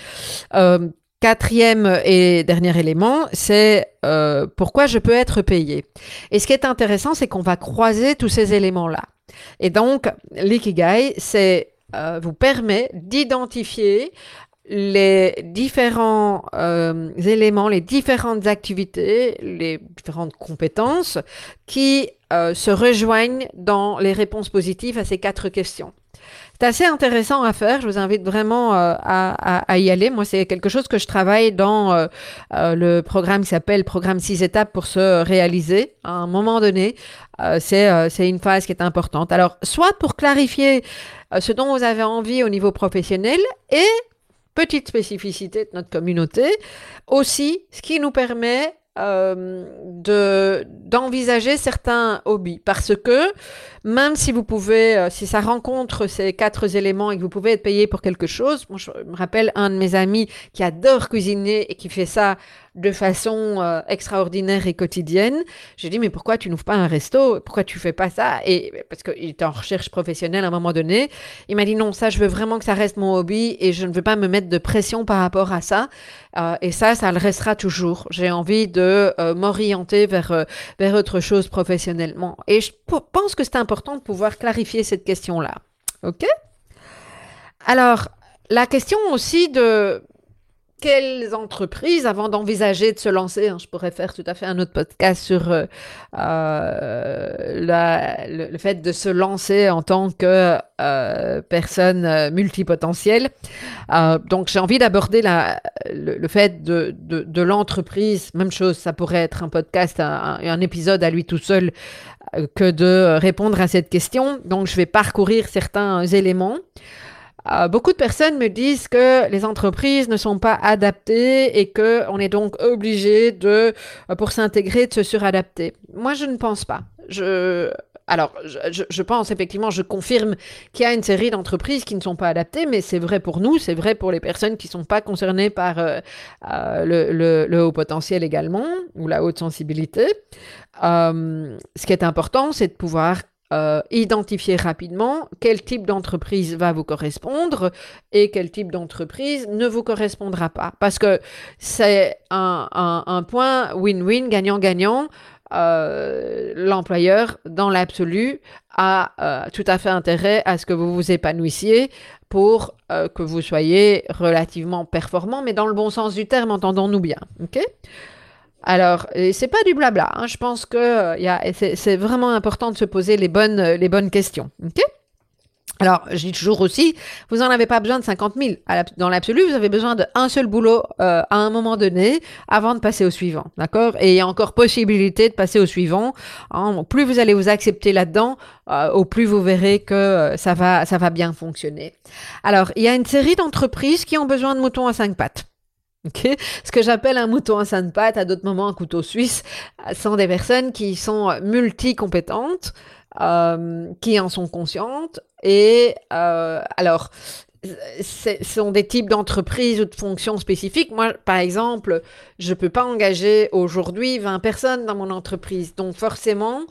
Euh, quatrième et dernier élément, c'est euh, pourquoi je peux être payé. Et ce qui est intéressant, c'est qu'on va croiser tous ces éléments-là. Et donc, l'ikigai, c'est euh, vous permet d'identifier les différents éléments, les différentes activités, les différentes compétences qui euh, se rejoignent dans les réponses positives à ces quatre questions. C'est assez intéressant à faire. Je vous invite vraiment euh, à, y aller. Moi, c'est quelque chose que je travaille dans euh, le programme qui s'appelle Programme 6 étapes pour se réaliser. À un moment donné, c'est une phase qui est importante. Alors, soit pour clarifier ce dont vous avez envie au niveau professionnel et petite spécificité de notre communauté, aussi ce qui nous permet euh, de d'envisager certains hobbies. Parce que même si vous pouvez, euh, si ça rencontre ces quatre éléments et que vous pouvez être payé pour quelque chose, je me rappelle un de mes amis qui adore cuisiner et qui fait ça de façon euh, extraordinaire et quotidienne. J'ai dit, mais pourquoi tu n'ouvres pas un resto? Pourquoi tu fais pas ça? Et parce qu'il était en recherche professionnelle à un moment donné. Il m'a dit, non, ça, je veux vraiment que ça reste mon hobby et je ne veux pas me mettre de pression par rapport à ça. Euh, et ça, ça le restera toujours. J'ai envie de euh, m'orienter vers, vers autre chose professionnellement. Et je pense que c'est important de pouvoir clarifier cette question-là. OK? Alors, la question aussi de quelles entreprises, avant d'envisager de se lancer, hein, je pourrais faire tout à fait un autre podcast sur euh, euh le, fait de se lancer en tant que euh, personne multipotentielle. Donc j'ai envie d'aborder le, le, fait de, de, l'entreprise. Même chose, ça pourrait être un podcast, un épisode à lui tout seul, que de répondre à cette question. Donc je vais parcourir certains éléments. Euh, beaucoup de personnes me disent que les entreprises ne sont pas adaptées et que on est donc obligé de, euh, pour s'intégrer, de se suradapter. Moi, je ne pense pas. Je, alors, je, pense effectivement, je confirme qu'il y a une série d'entreprises qui ne sont pas adaptées, mais c'est vrai pour nous, c'est vrai pour les personnes qui ne sont pas concernées par euh, le, haut potentiel également, ou la haute sensibilité. Ce qui est important, c'est de pouvoir euh, identifier rapidement quel type d'entreprise va vous correspondre et quel type d'entreprise ne vous correspondra pas. Parce que c'est un, point win-win, gagnant-gagnant. Euh, l'employeur, dans l'absolu, a euh, tout à fait intérêt à ce que vous vous épanouissiez pour euh, que vous soyez relativement performant, mais dans le bon sens du terme, entendons-nous bien. ok? Alors, c'est pas du blabla. Hein. Je pense que euh, c'est vraiment important de se poser les bonnes, euh, les bonnes questions. ok? Alors, je dis toujours aussi, vous n'en avez pas besoin de 50 000. Dans l'absolu, vous avez besoin d'un seul boulot euh, à un moment donné avant de passer au suivant. D'accord? Et il y a encore possibilité de passer au suivant. Hein. Plus vous allez vous accepter là-dedans, euh, au plus vous verrez que euh, ça, va, ça va bien fonctionner. Alors, il y a une série d'entreprises qui ont besoin de moutons à cinq pattes. Ce que j'appelle un mouton à cinq pattes, à d'autres moments un couteau suisse, sont des personnes qui sont multi-compétentes, euh, qui en sont conscientes. Et euh, alors, ce sont des types d'entreprises ou de fonctions spécifiques. Moi, par exemple, je peux pas engager aujourd'hui 20 personnes dans mon entreprise. Donc, forcément,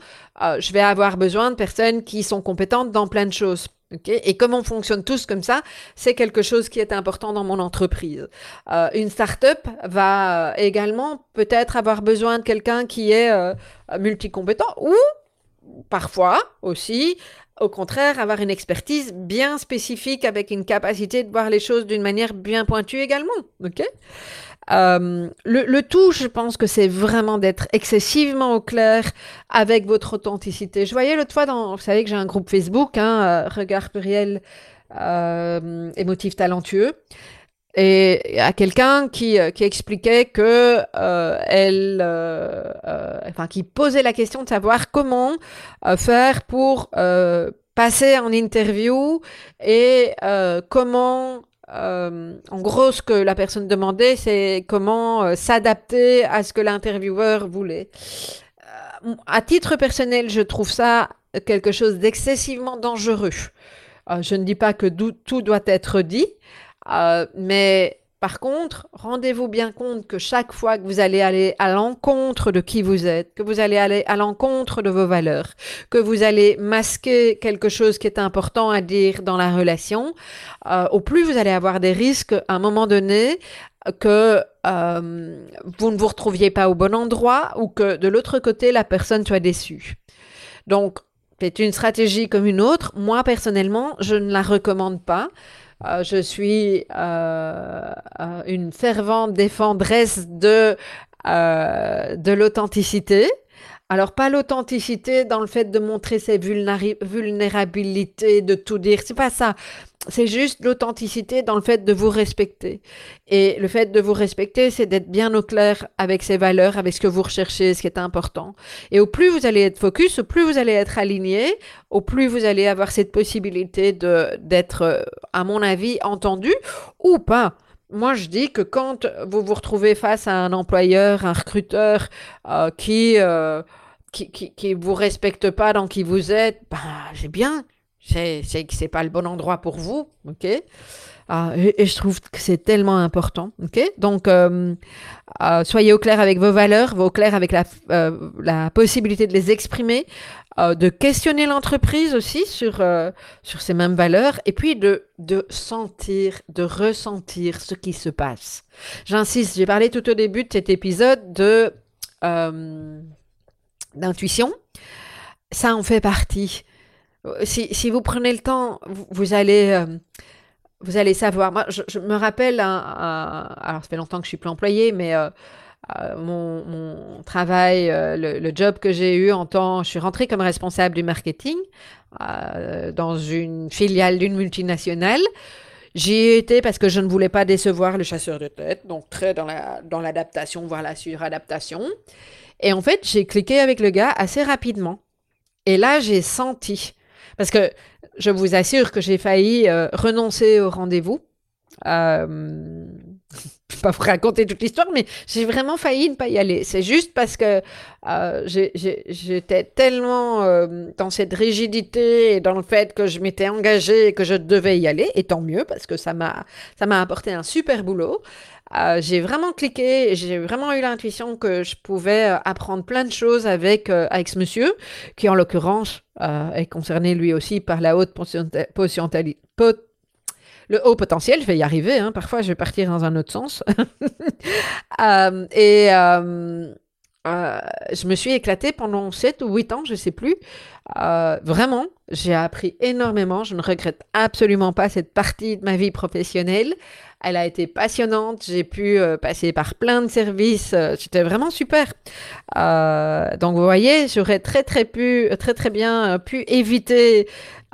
euh, je vais avoir besoin de personnes qui sont compétentes dans plein de choses. Et comme on fonctionne tous comme ça, c'est quelque chose qui est important dans mon entreprise. Euh, une start-up va également peut-être avoir besoin de quelqu'un qui est euh, multicompétent ou parfois aussi, au contraire, avoir une expertise bien spécifique avec une capacité de voir les choses d'une manière bien pointue également. Euh, le, le, tout, je pense que c'est vraiment d'être excessivement au clair avec votre authenticité. Je voyais l'autre fois, dans, vous savez que j'ai un groupe Facebook, hein, euh, Regard pluriel euh, émotif talentueux et à quelqu'un qui, euh, qui expliquait que euh, elle, enfin, qui posait la question de savoir comment faire pour passer en interview et comment, en gros, ce que la personne demandait, c'est comment s'adapter à ce que l'intervieweur voulait. à titre personnel, je trouve ça quelque chose d'excessivement dangereux. je ne dis pas que tout doit être dit, euh, mais par contre, rendez-vous bien compte que chaque fois que vous allez aller à l'encontre de qui vous êtes, que vous allez aller à l'encontre de vos valeurs, que vous allez masquer quelque chose qui est important à dire dans la relation, euh, au plus vous allez avoir des risques à un moment donné que euh, vous ne vous retrouviez pas au bon endroit ou que de l'autre côté, la personne soit déçue. Donc, c'est une stratégie comme une autre. Moi, personnellement, je ne la recommande pas. Euh, je suis euh, euh, une fervente défendresse de, de l'authenticité. Alors, pas l'authenticité dans le fait de montrer ses vulnérabilités, de tout dire. C'est pas ça c'est juste l'authenticité dans le fait de vous respecter. Et le fait de vous respecter, c'est d'être bien au clair avec ses valeurs, avec ce que vous recherchez, ce qui est important. Et au plus vous allez être focus, au plus vous allez être aligné, au plus vous allez avoir cette possibilité de d'être, euh, à mon avis, entendu ou pas. Moi, je dis que quand vous vous retrouvez face à un employeur, un recruteur euh, qui, euh, qui, qui, vous respecte pas dans qui vous êtes, bah, j'ai bien, c'est que c'est pas le bon endroit pour vous, ok? Ah, et, je trouve que c'est tellement important, ok? Donc, euh, euh, soyez au clair avec vos valeurs, au clair avec la, euh, la possibilité de les exprimer, de questionner l'entreprise aussi sur, sur ces mêmes valeurs, et puis de, de sentir, de ressentir ce qui se passe. J'insiste, j'ai parlé tout au début de cet épisode de d'intuition. Ça en fait partie. Si, si, vous prenez le temps, vous, allez, euh, vous allez savoir. Moi, je, me rappelle, alors ça fait longtemps que je suis plus employée, mais euh, euh, mon, mon, travail, le, job que j'ai eu en temps, je suis rentrée comme responsable du marketing dans une filiale d'une multinationale. J'y ai été parce que je ne voulais pas décevoir le chasseur de tête, donc très dans la dans l'adaptation, voire la suradaptation. Et en fait, j'ai cliqué avec le gars assez rapidement. Et là, j'ai senti parce que je vous assure que j'ai failli euh, renoncer au rendez-vous. Euh, je vais pas vous raconter toute l'histoire, mais j'ai vraiment failli ne pas y aller. C'est juste parce que euh, j'étais tellement euh, dans cette rigidité et dans le fait que je m'étais engagée et que je devais y aller, et tant mieux parce que ça m'a ça m'a apporté un super boulot. Euh, j'ai vraiment cliqué, j'ai vraiment eu l'intuition que je pouvais euh, apprendre plein de choses avec, euh, avec ce monsieur, qui en l'occurrence est concerné lui aussi par la haute le haut potentiel, je vais y arriver, hein, parfois je vais partir dans un autre sens. et je me suis éclatée pendant 7 ou 8 ans, je ne sais plus. vraiment, j'ai appris énormément. Je ne regrette absolument pas cette partie de ma vie professionnelle. Elle a été passionnante. J'ai pu euh, passer par plein de services. Euh, c'était vraiment super. Euh, donc vous voyez, j'aurais très très pu, très très bien pu éviter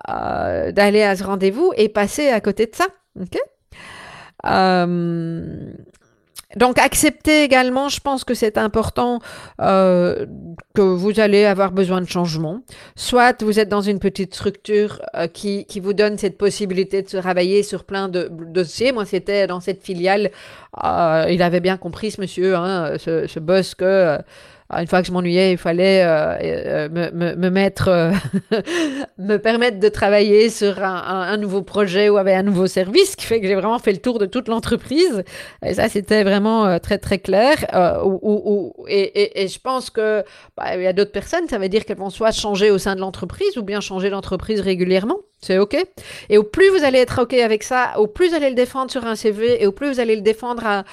d'aller à ce rendez-vous et passer à côté de ça. Ok? Donc accepter également, je pense que c'est important euh, que vous allez avoir besoin de changement. Soit vous êtes dans une petite structure euh, qui, qui vous donne cette possibilité de se travailler sur plein de, dossiers. Moi, c'était dans cette filiale, euh, il avait bien compris ce monsieur, hein, ce, ce boss, que une fois que je m'ennuyais, il fallait euh, euh, me, me, me, mettre, euh, me permettre de travailler sur un, un, nouveau projet ou avec un nouveau service, ce qui fait que j'ai vraiment fait le tour de toute l'entreprise. Et ça, c'était vraiment très, très clair. Et, et, et, je pense que bah, il y a d'autres personnes, ça veut dire qu'elles vont soit changer au sein de l'entreprise ou bien changer l'entreprise régulièrement. C'est OK. Et au plus vous allez être OK avec ça, au plus vous allez le défendre sur un CV et au plus vous allez le défendre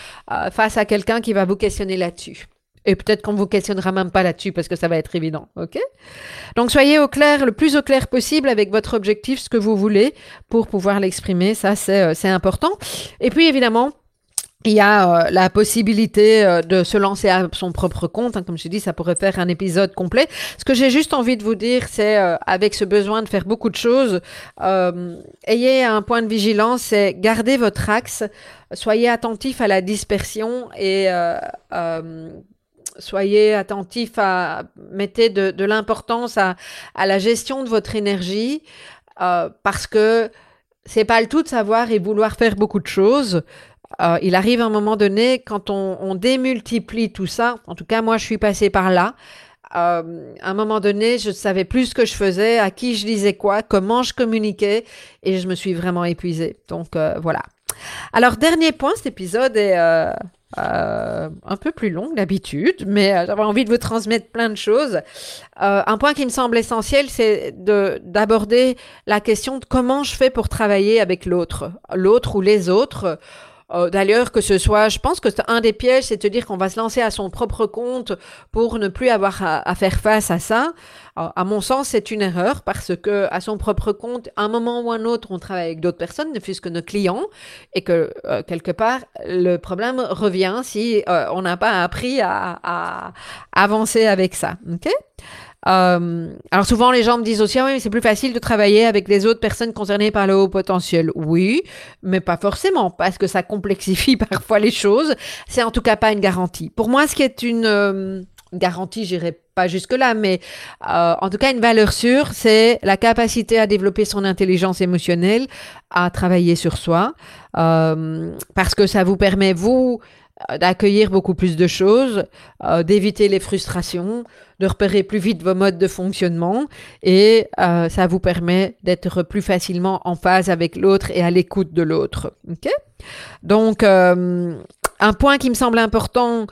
face à quelqu'un qui va vous questionner là-dessus. Et peut-être qu'on vous questionnera même pas là-dessus parce que ça va être évident, ok? Donc soyez au clair, le plus au clair possible avec votre objectif, ce que vous voulez pour pouvoir l'exprimer. Ça, c'est euh, important. Et puis évidemment, il y a euh, la possibilité euh, de se lancer à son propre compte. Hein, comme je dis, ça pourrait faire un épisode complet. Ce que j'ai juste envie de vous dire, c'est avec ce besoin de faire beaucoup de choses, ayez un point de vigilance, c'est garder votre axe, soyez attentif à la dispersion et soyez attentifs à, mettez de, l'importance à, la gestion de votre énergie, euh, parce que c'est pas le tout de savoir et vouloir faire beaucoup de choses. Euh, il arrive un moment donné, quand on, démultiplie tout ça, en tout cas moi je suis passée par là, euh, à un moment donné, je savais plus ce que je faisais, à qui je disais quoi, comment je communiquais, et je me suis vraiment épuisée. Donc voilà. Alors dernier point, cet épisode est euh, un peu plus long d'habitude, mais euh, j'avais envie de vous transmettre plein de choses. Euh, un point qui me semble essentiel, c'est d'aborder la question de comment je fais pour travailler avec l'autre, l'autre ou les autres. Euh, d'ailleurs, que ce soit, je pense que un des pièges, c'est de dire qu'on va se lancer à son propre compte pour ne plus avoir à, faire face à ça. à mon sens, c'est une erreur parce que à son propre compte, à un moment ou un autre, on travaille avec d'autres personnes, ne fût-ce que nos clients, et que euh, quelque part, le problème revient si euh, on n'a pas appris à, à, avancer avec ça. Ok? Euh, alors souvent les gens me disent aussi, ah oui, mais c'est plus facile de travailler avec les autres personnes concernées par le haut potentiel. Oui, mais pas forcément, parce que ça complexifie parfois les choses. C'est en tout cas pas une garantie. Pour moi, ce qui est une euh, garantie, j'irai pas jusque-là, mais euh, en tout cas une valeur sûre, c'est la capacité à développer son intelligence émotionnelle, à travailler sur soi, parce que ça vous permet, vous, euh, d'accueillir beaucoup plus de choses, euh, d'éviter les frustrations, de repérer plus vite vos modes de fonctionnement et euh, ça vous permet d'être plus facilement en phase avec l'autre et à l'écoute de l'autre. Donc, un point qui me semble important,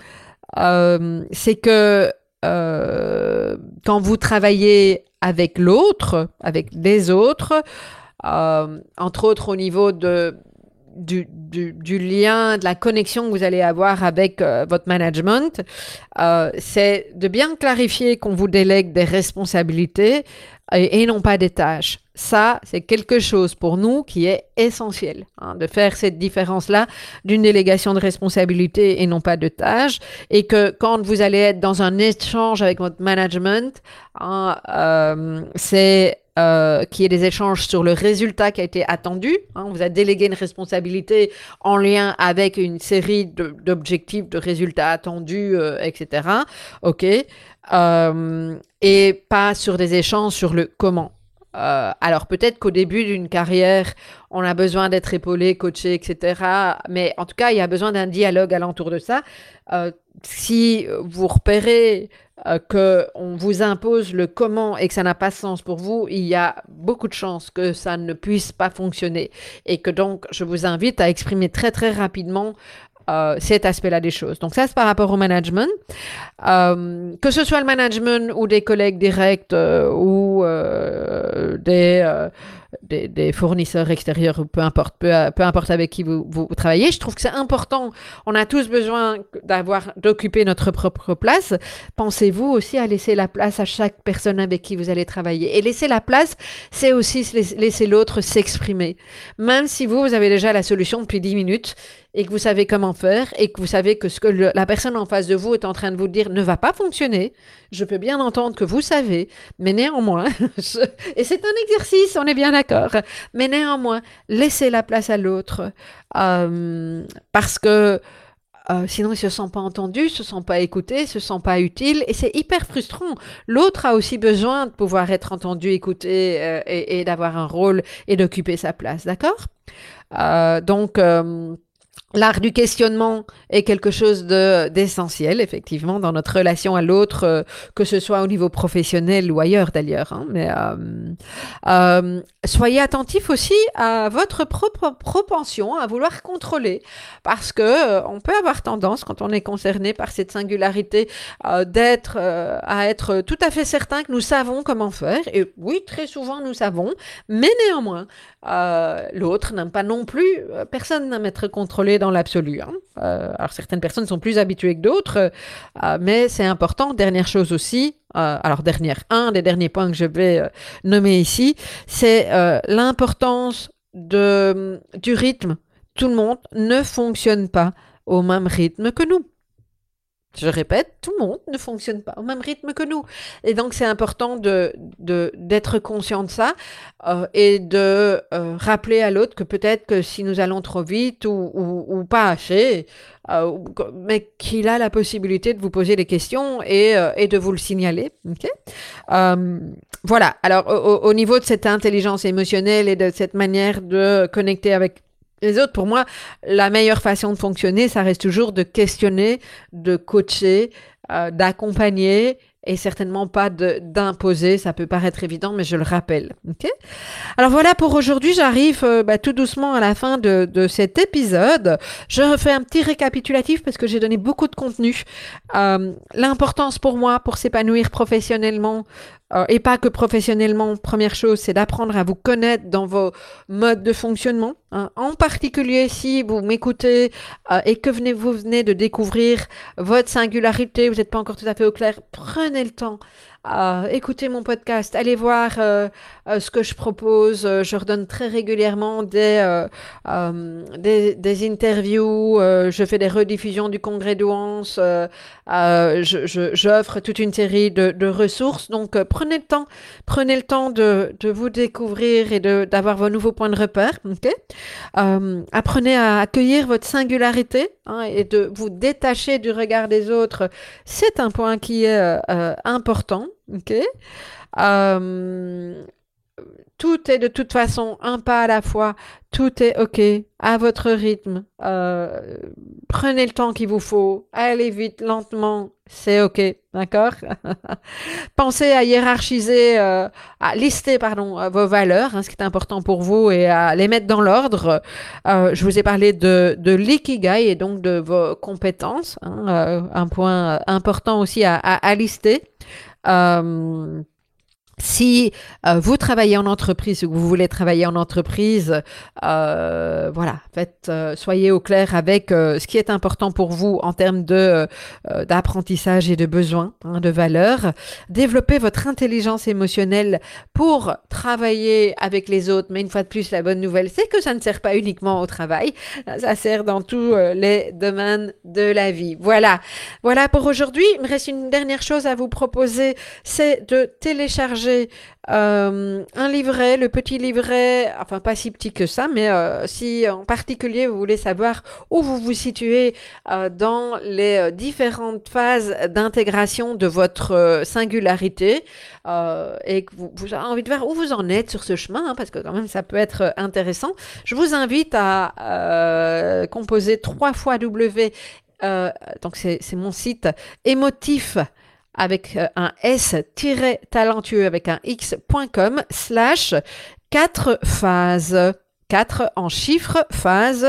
c'est que quand vous travaillez avec l'autre, avec des autres, entre autres au niveau de du, du, lien, de la connexion que vous allez avoir avec euh, votre management, euh, c'est de bien clarifier qu'on vous délègue des responsabilités et, non pas des tâches. Ça, c'est quelque chose pour nous qui est essentiel, hein, de faire cette différence-là d'une délégation de responsabilités et non pas de tâches, et que quand vous allez être dans un échange avec votre management, hein, euh, c'est euh, qui est des échanges sur le résultat qui a été attendu. Hein. on vous a délégué une responsabilité en lien avec une série d'objectifs, de, résultats attendus, euh, etc. OK. Euh, et pas sur des échanges sur le comment. alors peut-être qu'au début d'une carrière, on a besoin d'être épaulé, coaché, etc. Mais en tout cas, il y a besoin d'un dialogue alentour de ça. Si vous repérez euh, qu'on vous impose le comment et que ça n'a pas de sens pour vous, il y a beaucoup de chances que ça ne puisse pas fonctionner. Et que donc, je vous invite à exprimer très très rapidement euh, cet aspect-là des choses. Donc ça, c'est par rapport au management. Euh, que ce soit le management ou des collègues directs ou des des, fournisseurs extérieurs peu importe, peu, peu importe avec qui vous, vous, travaillez. Je trouve que c'est important. On a tous besoin d'avoir, d'occuper notre propre place. Pensez-vous aussi à laisser la place à chaque personne avec qui vous allez travailler? Et laisser la place, c'est aussi laisser l'autre s'exprimer. Même si vous, vous avez déjà la solution depuis 10 minutes, et que vous savez comment faire et que vous savez que ce que la personne en face de vous est en train de vous dire ne va pas fonctionner, je peux bien entendre que vous savez, mais néanmoins, et c'est un exercice, on est bien d'accord, mais néanmoins, laissez la place à l'autre euh, parce que euh, sinon, ils se sentent pas entendus, se sentent pas écoutés, se sentent pas utiles, et c'est hyper frustrant. L'autre a aussi besoin de pouvoir être entendu, écouté, euh, et d'avoir un rôle et d'occuper sa place, d'accord? Donc L'art du questionnement est quelque chose de d'essentiel, effectivement, dans notre relation à l'autre, euh, que ce soit au niveau professionnel ou ailleurs d'ailleurs. Hein, euh, euh, soyez attentif aussi à votre propre propension à vouloir contrôler, parce que on peut avoir tendance, quand on est concerné par cette singularité, d'être à être tout à fait certain que nous savons comment faire. Et oui, très souvent nous savons, mais néanmoins, l'autre n'aime pas non plus. personne n'aime être contrôlé dans l'absolu. Hein. Euh, alors certaines personnes sont plus habituées que d'autres, euh, mais c'est important. Dernière chose aussi, euh, alors dernière, un des derniers points que je vais nommer ici, c'est l'importance de, du rythme. Tout le monde ne fonctionne pas au même rythme que nous. Je répète, tout le monde ne fonctionne pas au même rythme que nous. Et donc, c'est important de, d'être conscient de ça euh, et de euh, rappeler à l'autre que peut-être que si nous allons trop vite ou, ou, pas assez, euh, mais qu'il a la possibilité de vous poser des questions et, et de vous le signaler. voilà. Alors, au niveau de cette intelligence émotionnelle et de cette manière de connecter avec les autres, pour moi, la meilleure façon de fonctionner, ça reste toujours de questionner, de coacher, euh, d'accompagner et certainement pas d'imposer. Ça peut paraître évident, mais je le rappelle. Alors voilà pour aujourd'hui. J'arrive euh, bah, tout doucement à la fin de, de, cet épisode. Je refais un petit récapitulatif parce que j'ai donné beaucoup de contenu. Euh, L'importance pour moi, pour s'épanouir professionnellement, euh, et pas que professionnellement. Première chose, c'est d'apprendre à vous connaître dans vos modes de fonctionnement. Hein. En particulier, si vous m'écoutez euh, et que venez, vous venez de découvrir votre singularité, vous n'êtes pas encore tout à fait au clair, prenez le temps euh, écoutez mon podcast, allez voir euh, euh, ce que je propose. Je redonne très régulièrement des, des, des, interviews, je fais des rediffusions du congrès d'Ouance, j'offre toute une série de, de ressources. Donc prenez le temps, prenez le temps de, de vous découvrir et d'avoir vos nouveaux points de repère. Okay apprenez à accueillir votre singularité hein, et de vous détacher du regard des autres. C'est un point qui est important. Ok? Euh, tout est de toute façon un pas à la fois. Tout est ok, à votre rythme. Euh, prenez le temps qu'il vous faut. Allez vite, lentement. C'est ok, d'accord? Pensez à hiérarchiser, euh, à lister, pardon, vos valeurs, hein, ce qui est important pour vous, et à les mettre dans l'ordre. je vous ai parlé de, de l'ikigai et donc de vos compétences. Hein, un point important aussi à, lister. Si euh, vous travaillez en entreprise ou que vous voulez travailler en entreprise, euh, voilà, faites, euh, soyez au clair avec ce qui est important pour vous en termes de d'apprentissage et de besoins, hein, de valeurs. Développez votre intelligence émotionnelle pour travailler avec les autres. Mais une fois de plus, la bonne nouvelle, c'est que ça ne sert pas uniquement au travail, ça sert dans tous les domaines de la vie. Voilà, voilà pour aujourd'hui. Il me reste une dernière chose à vous proposer, c'est de télécharger euh, un livret, le petit livret, enfin pas si petit que ça, mais euh, si en particulier vous voulez savoir où vous vous situez euh, dans les différentes phases d'intégration de votre singularité et que vous, avez envie de voir où vous en êtes sur ce chemin, hein, parce que quand même ça peut être intéressant, je vous invite à composer trois fois W. donc c'est mon site émotif avec euh, un S-talentueux avec un X.com slash 4 phases. 4 en chiffres, phases,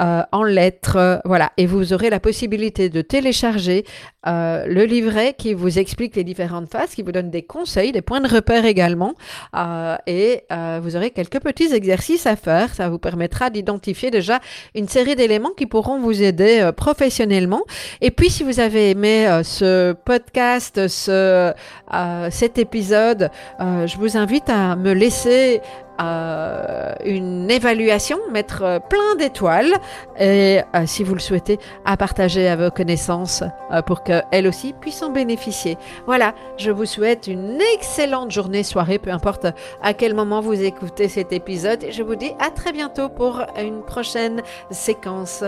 euh, en lettres. Voilà. Et vous aurez la possibilité de télécharger euh, le livret qui vous explique les différentes phases, qui vous donne des conseils, des points de repère également. Euh, et vous aurez quelques petits exercices à faire. Ça vous permettra d'identifier déjà une série d'éléments qui pourront vous aider professionnellement. Et puis, si vous avez aimé ce podcast, ce, cet épisode, je vous invite à me laisser euh, une évaluation, mettre euh, plein d'étoiles et euh, si vous le souhaitez, à partager à vos connaissances pour qu'elles aussi puissent en bénéficier. Voilà, je vous souhaite une excellente journée, soirée, peu importe à quel moment vous écoutez cet épisode et je vous dis à très bientôt pour une prochaine séquence.